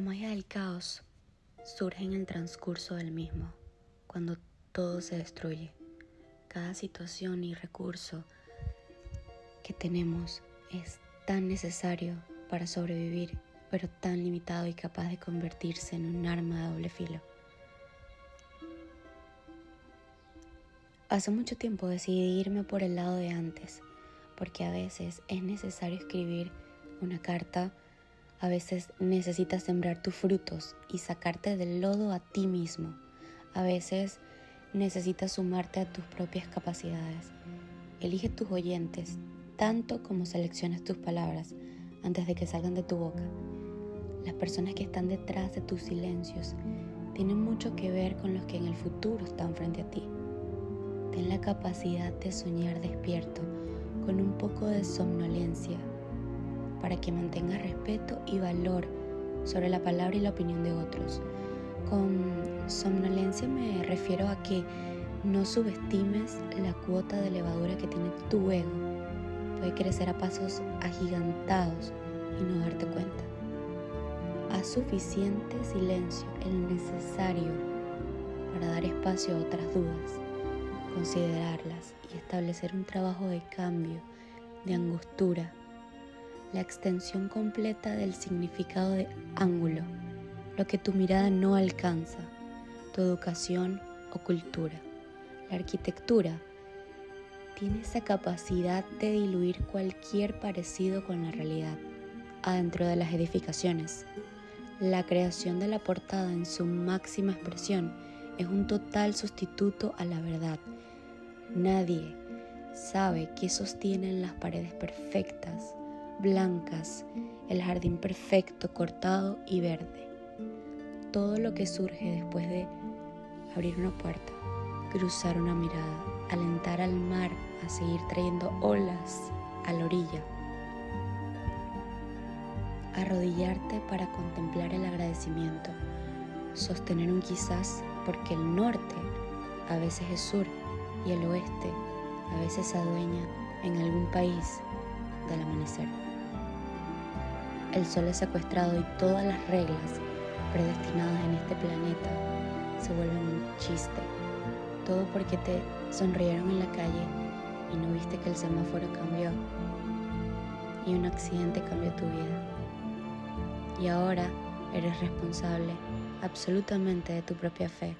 La magia del caos surge en el transcurso del mismo, cuando todo se destruye. Cada situación y recurso que tenemos es tan necesario para sobrevivir, pero tan limitado y capaz de convertirse en un arma de doble filo. Hace mucho tiempo decidí irme por el lado de antes, porque a veces es necesario escribir una carta, a veces necesitas sembrar tus frutos y sacarte del lodo a ti mismo, a veces necesitas sumarte a tus propias capacidades. Elige tus oyentes, tanto como seleccionas tus palabras antes de que salgan de tu boca. Las personas que están detrás de tus silencios tienen mucho que ver con los que en el futuro están frente a ti. Ten la capacidad de soñar despierto con un poco de somnolencia para que mantengas respeto y valor sobre la palabra y la opinión de otros. Con somnolencia me refiero a que no subestimes la cuota de levadura que tiene tu ego. Puede crecer a pasos agigantados y no darte cuenta. Haz suficiente silencio, el necesario, para dar espacio a otras dudas, considerarlas y establecer un trabajo de cambio, de angostura, la extensión completa del significado de ángulo, lo que tu mirada no alcanza, tu educación o cultura. La arquitectura tiene esa capacidad de diluir cualquier parecido con la realidad adentro de las edificaciones. La creación de la portada en su máxima expresión es un total sustituto a la verdad. Nadie sabe qué sostienen las paredes perfectas blancas, el jardín perfecto, cortado y verde. Todo lo que surge después de abrir una puerta, cruzar una mirada, alentar al mar a seguir trayendo olas a la orilla. Arrodillarte para contemplar el agradecimiento, sostener un quizás porque el norte a veces es sur y el oeste a veces adueña en algún país del amanecer. El sol es secuestrado y todas las reglas predestinadas en este planeta se vuelven un chiste. Todo porque te sonrieron en la calle y no viste que el semáforo cambió y un accidente cambió tu vida. Y ahora eres responsable absolutamente de tu propia fe.